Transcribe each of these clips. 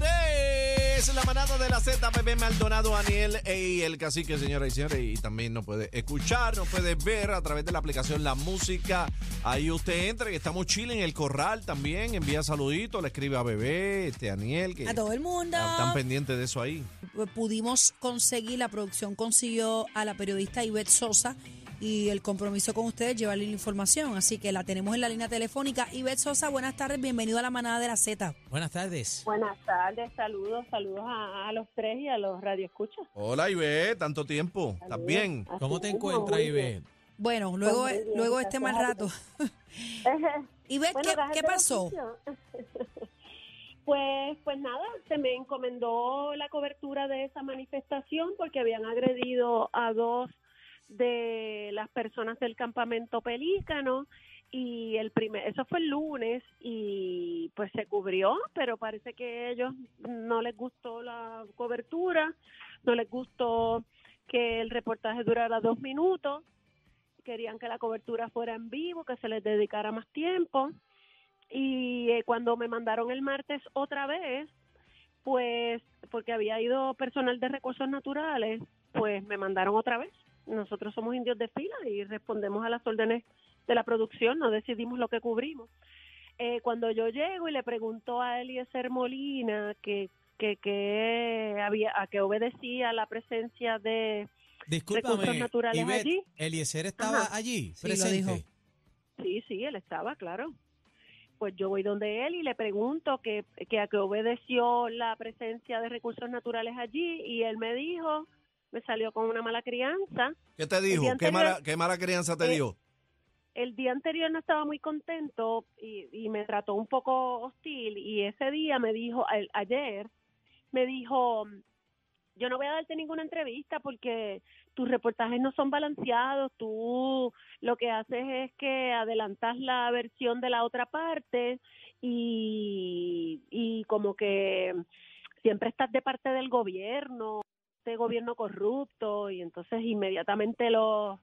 Pérez, la manada de la Z, Pepe Maldonado, Daniel y el cacique, señoras y señores. Y también nos puede escuchar, nos puede ver a través de la aplicación La Música. Ahí usted entra, que estamos chile en el corral también. Envía saluditos, le escribe a Bebé, este Daniel. Que A todo el mundo. Están pendientes de eso ahí. Pudimos conseguir, la producción consiguió a la periodista Ivette Sosa y el compromiso con ustedes llevarle la información. Así que la tenemos en la línea telefónica. Ivette Sosa, buenas tardes, bienvenido a la manada de la Z. Buenas tardes. Buenas tardes, saludos, saludos a, a los tres y a los radioescuchas. Hola, Ibe, tanto tiempo. ¿Estás bien? Así ¿Cómo te encuentras. Ibe? Bueno, luego, Pues bien, luego este mal rato. Ivette, Bueno, ¿qué, qué pasó? Pues, pues nada, se me encomendó la cobertura de esa manifestación porque habían agredido a dos de las personas del campamento Pelícano y el primer, eso fue el lunes y pues se cubrió, pero parece que a ellos no les gustó la cobertura, no les gustó que el reportaje durara dos minutos, querían que la cobertura fuera en vivo, que se les dedicara más tiempo y eh, cuando me mandaron el martes otra vez, pues porque había ido personal de recursos naturales, pues me mandaron otra vez. Nosotros somos indios de fila y respondemos a las órdenes de la producción, no decidimos lo que cubrimos. Eh, cuando yo llego y le pregunto a Eliezer Molina que, que, que había, a que obedecía la presencia de Discúlpame, Recursos naturales Ivette, allí. Eliezer estaba Ajá. allí, Sí, lo presente. dijo. Sí, sí, él estaba, claro. Pues yo voy donde él y le pregunto que, que a qué obedeció la presencia de recursos naturales allí y él me dijo, me salió con una mala crianza. ¿Qué te dijo? ¿Qué mala, ¿Qué mala crianza te Eh, dio? El día anterior no estaba muy contento y, y me trató un poco hostil y ese día me dijo, a- ayer, me dijo, yo no voy a darte ninguna entrevista porque tus reportajes no son balanceados, tú lo que haces es que adelantas la versión de la otra parte y, y como que siempre estás de parte del gobierno, este gobierno corrupto y entonces inmediatamente los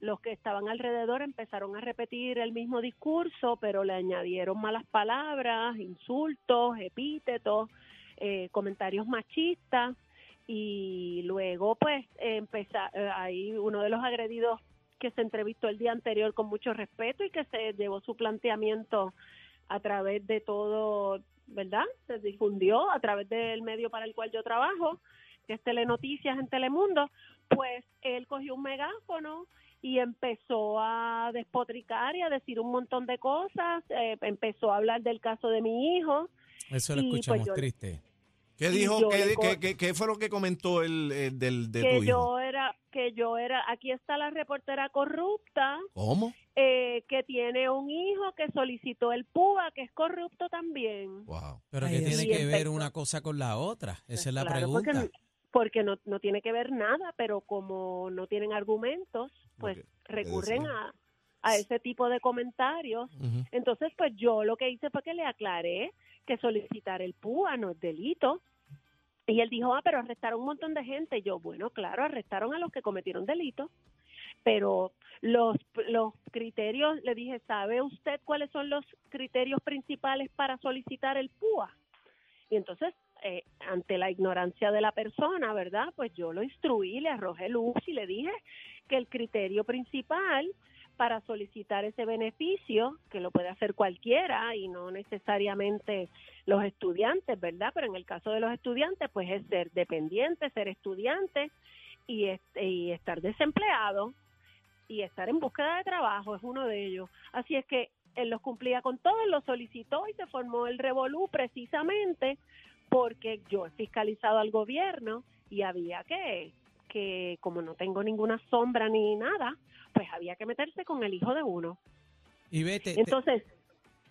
los que estaban alrededor empezaron a repetir el mismo discurso, pero le añadieron malas palabras, insultos, epítetos, eh, comentarios machistas y luego pues empezar ahí uno de los agredidos que se entrevistó el día anterior con mucho respeto y que se llevó su planteamiento a través de todo, ¿verdad? Se difundió a través del medio para el cual yo trabajo, que es Telenoticias en Telemundo, pues él cogió un megáfono y empezó a despotricar y a decir un montón de cosas, eh, empezó a hablar del caso de mi hijo, Eso lo pues, escuchamos yo- triste. ¿Qué dijo? ¿Qué, qué- qué- qué fue lo que comentó el, el del, de que tu hijo? yo era, que yo era, aquí está la reportera corrupta, ¿Cómo? eh, que tiene un hijo que solicitó el PUA, que es corrupto también. Wow. Pero Dios. tiene que ver una cosa con la otra. Esa es la Claro, pregunta. Porque, no, no tiene que ver nada, pero como no tienen argumentos, pues recurren a, a ese tipo de comentarios. Entonces, pues yo lo que hice fue que le aclaré que solicitar el PUA no es delito. Y él dijo, ah, pero arrestaron un montón de gente. Y yo, bueno, claro, arrestaron a los que cometieron delitos. Pero los, los criterios, le dije, ¿sabe usted cuáles son los criterios principales para solicitar el PUA? Y entonces, eh, ante la ignorancia de la persona, ¿verdad? Pues yo lo instruí, le arrojé luz y le dije que el criterio principal para solicitar ese beneficio, que lo puede hacer cualquiera y no necesariamente los estudiantes, ¿verdad? Pero en el caso de los estudiantes, pues es ser dependiente, ser estudiante y, este, y estar desempleado y estar en búsqueda de trabajo es uno de ellos. Así es que él los cumplía con todos, lo solicitó y se formó el revolú precisamente porque yo he fiscalizado al gobierno y había que, que como no tengo ninguna sombra ni nada, pues había que meterse con el hijo de uno. Y vete, te- Entonces,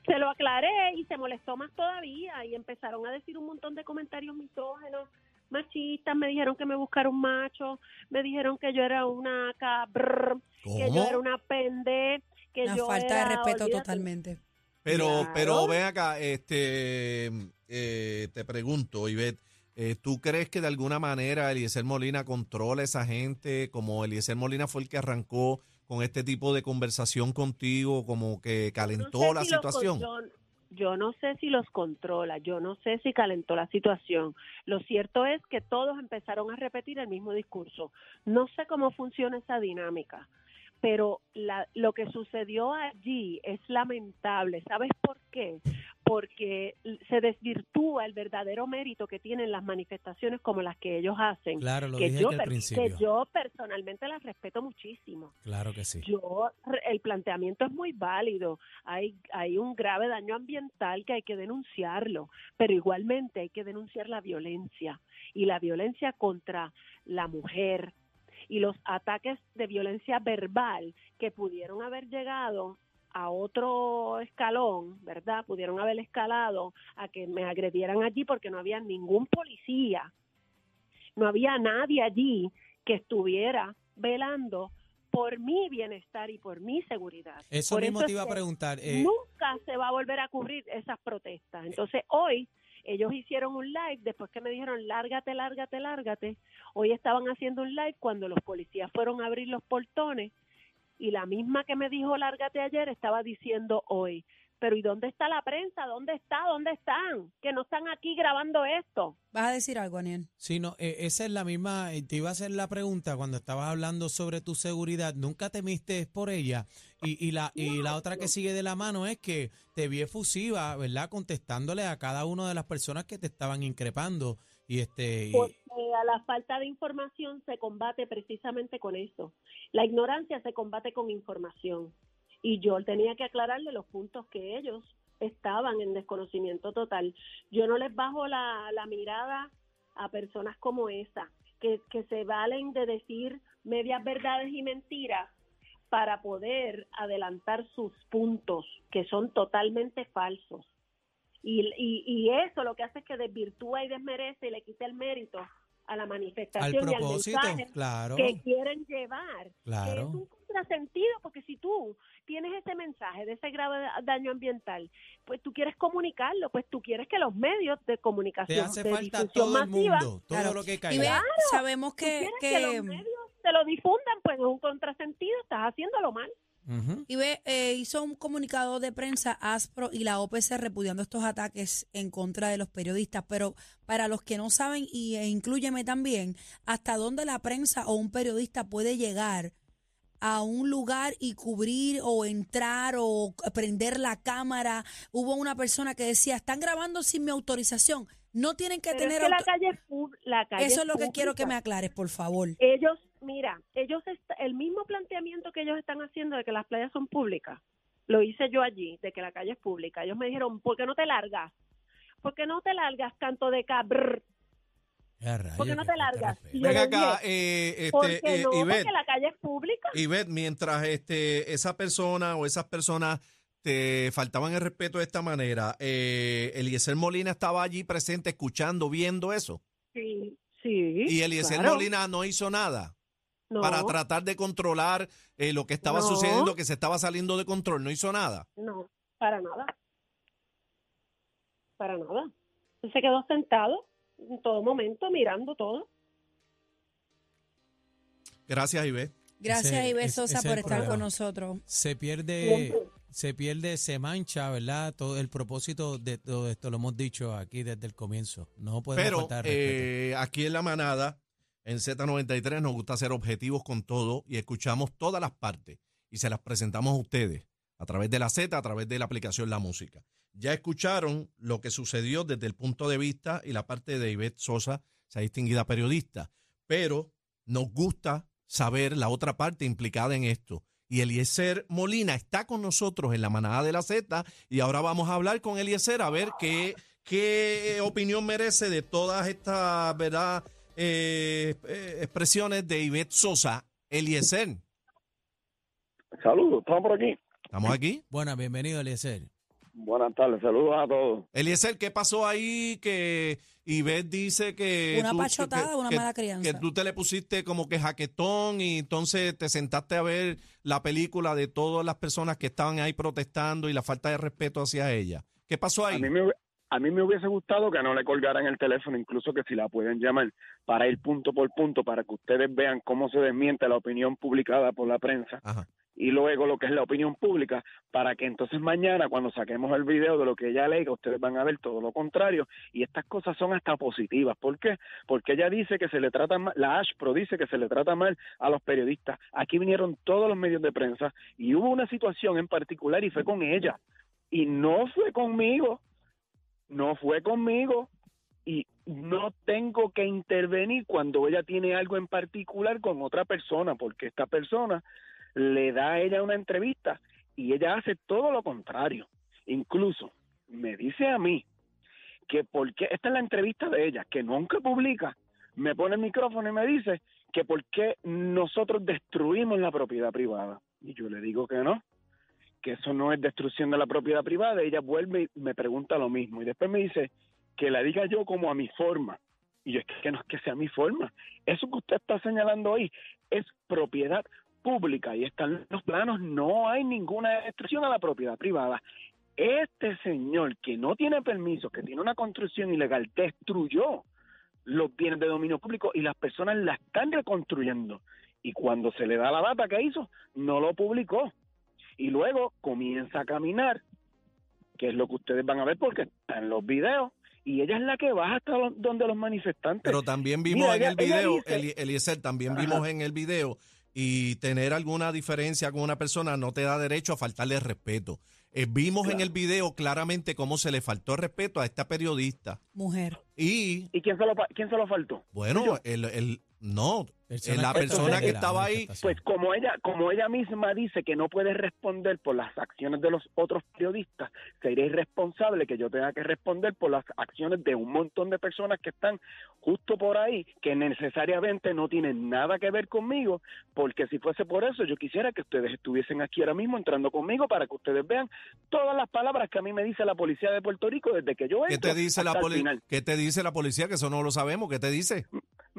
se lo aclaré y se molestó más todavía y empezaron a decir un montón de comentarios misógenos, machistas, me dijeron que me buscara un macho, me dijeron que yo era una cabrr, que yo era una pende, que Una yo falta era, de respeto olvídate. totalmente. Pero, Claro. pero ven acá, este, eh, te pregunto, Ivette, eh, ¿tú crees que de alguna manera Eliezer Molina controla a esa gente? Como Eliezer Molina fue el que arrancó con este tipo de conversación contigo, como que calentó No sé la si situación. yo yo no sé si los controla, yo no sé si calentó la situación. Lo cierto es que todos empezaron a repetir el mismo discurso. No sé cómo funciona esa dinámica, pero la, lo que sucedió allí es lamentable. ¿Sabes por qué? Porque se desvirtúa el verdadero mérito que tienen las manifestaciones como las que ellos hacen. Claro, lo que dije yo, al principio. que yo personalmente las respeto muchísimo. Claro que sí. Yo, el planteamiento es muy válido. Hay, hay un grave daño ambiental que hay que denunciarlo, pero igualmente hay que denunciar la violencia y la violencia contra la mujer y los ataques de violencia verbal que pudieron haber llegado a otro escalón, ¿verdad? Pudieron haber escalado a que me agredieran allí porque no había ningún policía, no había nadie allí que estuviera velando por mi bienestar y por mi seguridad. Eso Por mismo te iba a preguntar. eh, Nunca se va a volver a cubrir esas protestas. Entonces, hoy ellos hicieron un live después que me dijeron, lárgate, lárgate, lárgate. Hoy estaban haciendo un live cuando los policías fueron a abrir los portones y la misma que me dijo, lárgate ayer, estaba diciendo hoy. Pero ¿y dónde está la prensa? ¿Dónde está? ¿Dónde están? Que no están aquí grabando esto. ¿Vas a decir algo, Aniel? Sí, no, eh, esa es la misma, eh, te iba a hacer la pregunta cuando estabas hablando sobre tu seguridad, nunca temiste por ella y, y la y la otra que sigue de la mano es que te vi efusiva, ¿verdad? Contestándole a cada una de las personas que te estaban increpando este Porque a la falta de información se combate precisamente con eso. La ignorancia se combate con información. Y yo tenía que aclararle los puntos que ellos estaban en desconocimiento total. Yo no les bajo la, mirada a personas como esa, que se valen de decir medias verdades y mentiras para poder adelantar sus puntos, que son totalmente falsos. Y, y, y eso lo que hace es que desvirtúa y desmerece y le quita el mérito a la al manifestación y al propósito, mensaje claro, que quieren llevar. Que es claro. un contrasentido, porque si tú tienes ese mensaje de ese grave daño ambiental, pues tú quieres comunicarlo, pues tú quieres que los medios de comunicación Te hace de falta el masiva, mundo, todo Claro. lo que Y caiga. sabemos que, que, que los medios te lo difundan, pues es un contrasentido, estás haciéndolo mal. Ujú. Ibe eh, hizo un comunicado de prensa ASPRO y la OPC repudiando estos ataques en contra de los periodistas, pero para los que no saben, y e incluyeme también, ¿hasta dónde la prensa o un periodista puede llegar a un lugar y cubrir o entrar o prender la cámara? Hubo una persona que decía, están grabando sin mi autorización, no tienen que Pero tener es que la auto- calle es pub- la calle Eso es lo que quiero que me aclares, por favor. ellos, mira, ellos est- el mismo planteamiento que ellos están haciendo de que las playas son públicas, lo hice yo allí, de que la calle es pública. Ellos me dijeron, ¿por qué no te largas? ¿Por qué no te largas, canto de cabr? Ya, rayos, ¿Por qué no qué te largas? le acá, eh, ¿Por este, qué eh, no? Ivette, Porque la calle es pública. Ivette, mientras este, esa persona o esas personas te faltaban el respeto de esta manera, eh, Eliezer Molina estaba allí presente, escuchando, viendo eso. Sí, sí. Y Eliezer claro. Molina no hizo nada no, para tratar de controlar eh, lo que estaba No. sucediendo, que se estaba saliendo de control. No hizo nada. No, para nada. Para nada. Se quedó sentado en todo momento mirando todo. Gracias, Ivette. Gracias, Ese- Ibe Sosa, por estar problema. con nosotros. Se pierde, Siempre. se pierde, se mancha, ¿verdad? Todo el propósito de todo esto lo hemos dicho aquí desde el comienzo. No podemos Pero faltar eh, aquí en la manada, en Z93, nos gusta ser objetivos con todo y escuchamos todas las partes y se las presentamos a ustedes a través de la Z, a través de la aplicación La Música. Ya escucharon lo que sucedió desde el punto de vista y la parte de Ivette Sosa, esa distinguida periodista, pero nos gusta saber la otra parte implicada en esto. Y Eliezer Molina está con nosotros en la manada de la Z y ahora vamos a hablar con Eliezer a ver qué, qué opinión merece de todas estas verdad eh, eh, expresiones de Ivette Sosa. Eliezer, Saludos, estamos por aquí. ¿estamos aquí? Bueno, bienvenido, Eliezer. Buenas tardes, saludos a todos. Eliezer, ¿qué pasó ahí que Ivette dice que... Una tú- pachotada, que- una que- mala crianza. Que tú te le pusiste como que jaquetón y entonces te sentaste a ver la película de todas las personas que estaban ahí protestando y la falta de respeto hacia ella. ¿Qué pasó A ahí? mí, me, a mí me hubiese gustado que no le colgaran el teléfono, incluso que si la pueden llamar para ir punto por punto, para que ustedes vean cómo se desmiente la opinión publicada por la prensa Ajá. y luego lo que es la opinión pública, para que entonces mañana cuando saquemos el video de lo que ella alega, ustedes van a ver todo lo contrario y estas cosas son hasta positivas. ¿Por qué? Porque ella dice que se le trata mal, la ASHPRO dice que se le trata mal a los periodistas. Aquí vinieron todos los medios de prensa y hubo una situación en particular y fue con ella y no fue conmigo, no fue conmigo y no tengo que intervenir cuando ella tiene algo en particular con otra persona, porque esta persona le da a ella una entrevista y ella hace todo lo contrario. Incluso me dice a mí que porque esta es la entrevista de ella, que nunca publica, me pone el micrófono y me dice que por qué nosotros destruimos la propiedad privada. Y yo le digo que no, que eso no es destrucción de la propiedad privada. Ella vuelve y me pregunta lo mismo. Y después me dice que la diga yo como a mi forma. Y yo es que no es que sea mi forma. Eso que usted está señalando ahí es propiedad pública y están los planos. No hay ninguna destrucción a la propiedad privada. Este señor que no tiene permiso, que tiene una construcción ilegal, destruyó los bienes de dominio público y las personas la están reconstruyendo. Y cuando se le da la data que hizo, no lo publicó y luego comienza a caminar, que es lo que ustedes van a ver porque está en los videos, y ella es la que baja hasta donde los manifestantes. Pero también vimos Mira, en ella- el video, dice- Eli- Eliezer, también Ajá. vimos en el video y tener alguna diferencia con una persona no te da derecho a faltarle respeto. Eh, vimos en el video claramente cómo se le faltó respeto a esta periodista Mujer. y ¿Y quién se lo, quién se lo faltó? bueno, el, el no, Persona eh, la persona que estaba ahí. Pues como ella, como ella misma dice que no puede responder por las acciones de los otros periodistas, sería irresponsable que yo tenga que responder por las acciones de un montón de personas que están justo por ahí, que necesariamente no tienen nada que ver conmigo, porque si fuese por eso, yo quisiera que ustedes estuviesen aquí ahora mismo entrando conmigo para que ustedes vean todas las palabras que a mí me dice la policía de Puerto Rico desde que yo ¿qué entro te dice la el final. qué te dice la policía que eso no lo sabemos? ¿Qué te dice?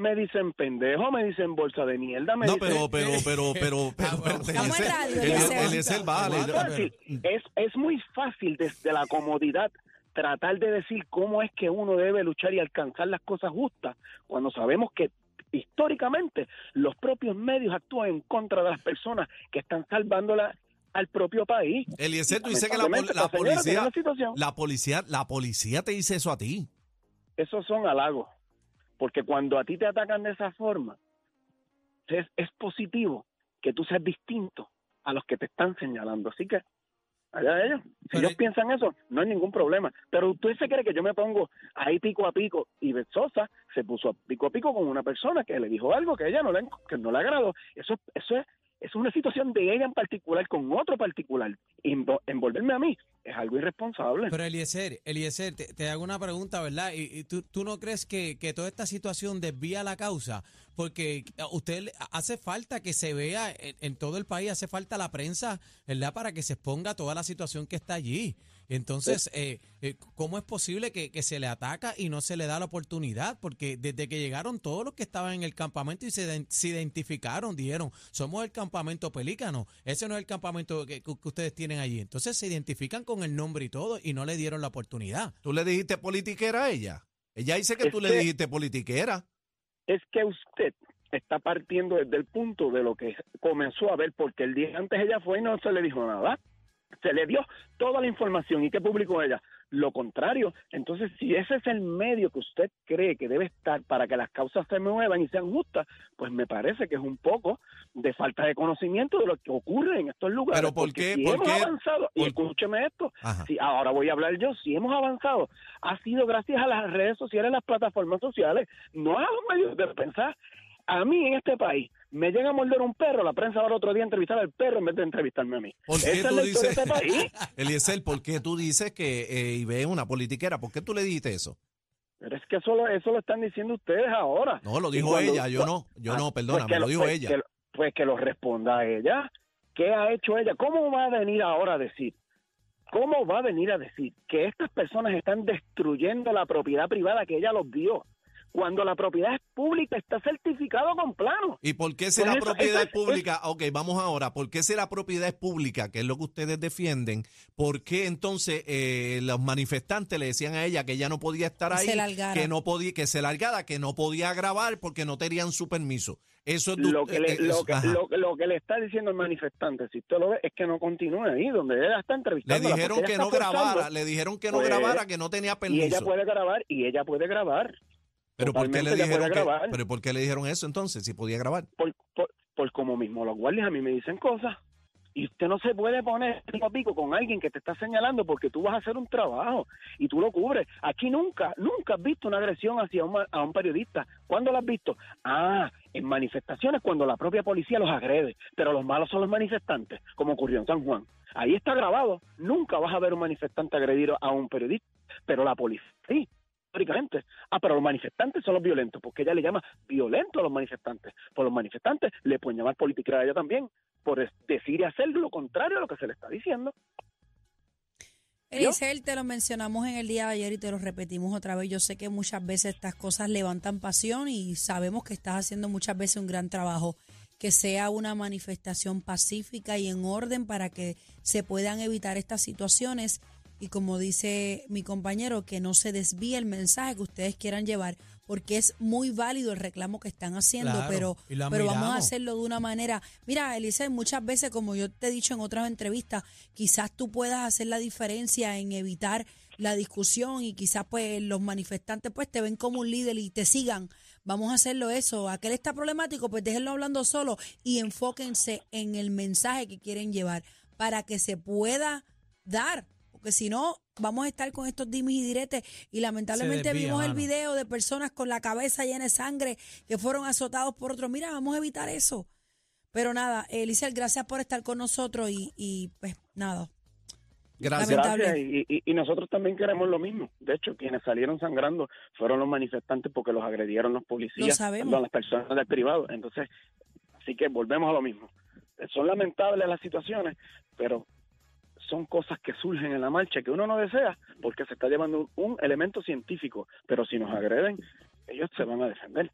Me dicen pendejo, me dicen bolsa de mierda, me No, dicen... pero pero pero pero pero, pero, Estamos en Eliezer, radio, Eli- Eliezer. Eliezer, vale. Es es, es muy fácil desde la comodidad tratar de decir cómo es que uno debe luchar y alcanzar las cosas justas cuando sabemos que históricamente los propios medios actúan en contra de las personas que están salvándola al propio país. Eliezer, tú dices que la, pol- la policía situación. la policía la policía te dice eso a ti. Esos son halagos, porque cuando a ti te atacan de esa forma, es, es positivo que tú seas distinto a los que te están señalando. Así que, allá ellos. Si ellos piensan eso, no hay ningún problema. Pero usted se cree que yo me pongo ahí pico a pico y Sosa se puso pico a pico con una persona que le dijo algo que a ella no le, que no le agradó. Eso, eso es, es una situación de ella en particular con otro particular. Envolverme a mí es algo irresponsable. Pero Eliezer, Eliezer, te, te hago una pregunta, ¿verdad? ¿Y, y tú, tú no crees que, que toda esta situación desvía la causa? Porque usted hace falta que se vea en, en todo el país, hace falta la prensa, ¿verdad? Para que se exponga toda la situación que está allí. Entonces, eh, eh, ¿cómo es posible que, que se le ataca y no se le da la oportunidad? Porque desde que llegaron todos los que estaban en el campamento y se, se identificaron, dijeron, somos el campamento Pelícano, ese no es el campamento que, que ustedes tienen allí. Entonces se identifican con el nombre y todo y no le dieron la oportunidad. ¿Tú le dijiste politiquera a ella? Ella dice que Es tú le dijiste politiquera. es que usted está partiendo desde el punto de lo que comenzó a ver, porque el día antes ella fue y no se le dijo nada. Se le dio toda la información. ¿Y qué publicó ella? Lo contrario. Entonces, si ese es el medio que usted cree que debe estar para que las causas se muevan y sean justas, pues me parece que es un poco de falta de conocimiento de lo que ocurre en estos lugares. Pero ¿por Porque qué- Si por hemos qué- avanzado, y escúcheme esto, Ajá. si ahora voy a hablar yo, si hemos avanzado, ha sido gracias a las redes sociales, las plataformas sociales, no a los medios de prensa. A mí en este país me llega a morder un perro, la prensa va al otro día a entrevistar al perro en vez de entrevistarme a mí. ¿Por qué tú es la historia dices, este país. Eliezer, por qué tú dices que eh, Ibe es una politiquera? ¿Por qué tú le dijiste eso? Pero es que eso lo, eso lo están diciendo ustedes ahora. No, lo dijo cuando- ella, yo no, yo Ah, no, pues perdóname, que lo dijo pues ella. que pues que lo responda a ella. ¿Qué ha hecho ella? ¿Cómo va a venir ahora a decir? ¿Cómo va a venir a decir que estas personas están destruyendo la propiedad privada que ella los dio? Cuando la propiedad es pública, está certificado con plano. ¿Y por qué si Pues la eso- propiedad eso es pública? Ok, vamos ahora. ¿Por qué si la propiedad es pública, que es lo que ustedes defienden? ¿Por qué entonces eh, los manifestantes le decían a ella que ella no podía estar Que ahí? se largara. Que no podía, que se largara, que no podía grabar porque no tenían su permiso. Eso es Lo que, le, eh, lo, eso- que, ajá. lo, lo que le está diciendo el manifestante, si usted lo ve, es que no continúe ahí, donde ella está Le entrevistando. dijeron que no grabara, le dijeron que no Pues, grabara, que no tenía Y permiso. ella puede grabar, y ella puede grabar. Pero ¿por qué le dijeron puede que, grabar. pero ¿por qué le dijeron eso entonces si podía grabar? por, por, por como mismo los guardias a mí me dicen cosas y usted no se puede poner pico a pico con alguien que te está señalando porque tú vas a hacer un trabajo y tú lo cubres. Aquí nunca, nunca has visto una agresión hacia un, a un periodista. ¿Cuándo lo has visto? Ah, en manifestaciones cuando la propia policía los agrede, pero los malos son los manifestantes, como ocurrió en San Juan. Ahí está grabado. Nunca vas a ver un manifestante agredido a un periodista, pero la policía sí históricamente. Ah, pero los manifestantes son los violentos, porque ella le llama violento a los manifestantes. Por los manifestantes le pueden llamar política a ella también, por decir y hacer lo contrario a lo que se le está diciendo. Elisel, te lo mencionamos en el día de ayer y te lo repetimos otra vez. Yo sé que muchas veces estas cosas levantan pasión y sabemos que estás haciendo muchas veces un gran trabajo. Que sea una manifestación pacífica y en orden para que se puedan evitar estas situaciones y como dice mi compañero, que no se desvíe el mensaje que ustedes quieran llevar, porque es muy válido el reclamo que están haciendo, Claro, pero, pero vamos a hacerlo de una manera. Mira, Elise, muchas veces, como yo te he dicho en otras entrevistas, quizás tú puedas hacer la diferencia en evitar la discusión y quizás pues los manifestantes pues te ven como un líder y te sigan. Vamos a hacerlo eso. Aquel está problemático, pues déjenlo hablando solo y enfóquense en el mensaje que quieren llevar para que se pueda dar. Porque si no, vamos a estar con estos dimes y diretes. Y lamentablemente desvía, vimos el video de personas con la cabeza llena de sangre que fueron azotados por otros. Mira, vamos a evitar eso. Pero nada, Elisa, gracias por estar con nosotros y, y pues nada. Gracias. Y, y- y nosotros también queremos lo mismo. De hecho, quienes salieron sangrando fueron los manifestantes porque los agredieron los policías, Lo sabemos. las personas del privado. Entonces, así que volvemos a lo mismo. Son lamentables las situaciones, pero son cosas que surgen en la marcha que uno no desea porque se está llevando un, un elemento científico. Pero si nos agreden, ellos se van a defender.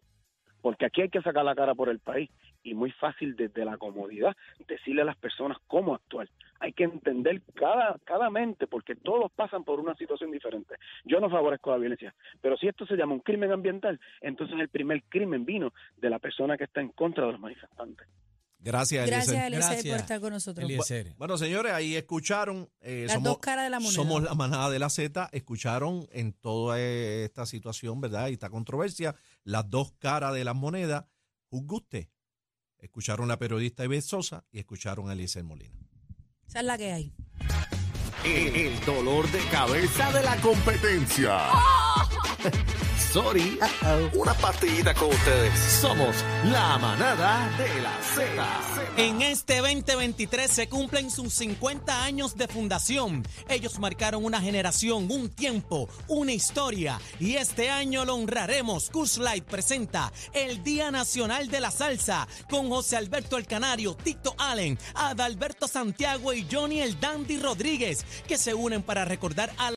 Porque aquí hay que sacar la cara por el país y muy fácil desde la comodidad decirle a las personas cómo actuar. Hay que entender cada, cada mente porque todos pasan por una situación diferente. Yo no favorezco la violencia, pero si esto se llama un crimen ambiental, entonces el primer crimen vino de la persona que está en contra de los manifestantes. Gracias, Gracias, Eliezer. Por estar con nosotros. Eliezer. Bueno, señores, ahí escucharon. eh, Las somos, dos caras de la moneda. Somos la manada de la Z. Escucharon en toda eh, esta situación, ¿verdad? Y esta controversia, las dos caras de las monedas. Juzgue usted. Escucharon a la periodista Ivette Sosa y escucharon a Eliezer Molina. Esa es la que hay. El, el dolor de cabeza de la competencia. Sorry. Una partidita con ustedes. Somos la manada de la Z. En este 2023 se cumplen sus 50 años de fundación. Ellos marcaron una generación, un tiempo, una historia. Y este año lo honraremos. Kush Light presenta el Día Nacional de la Salsa con José Alberto El Canario, Tito Allen, Adalberto Santiago y Johnny El Dandy Rodríguez, que se unen para recordar a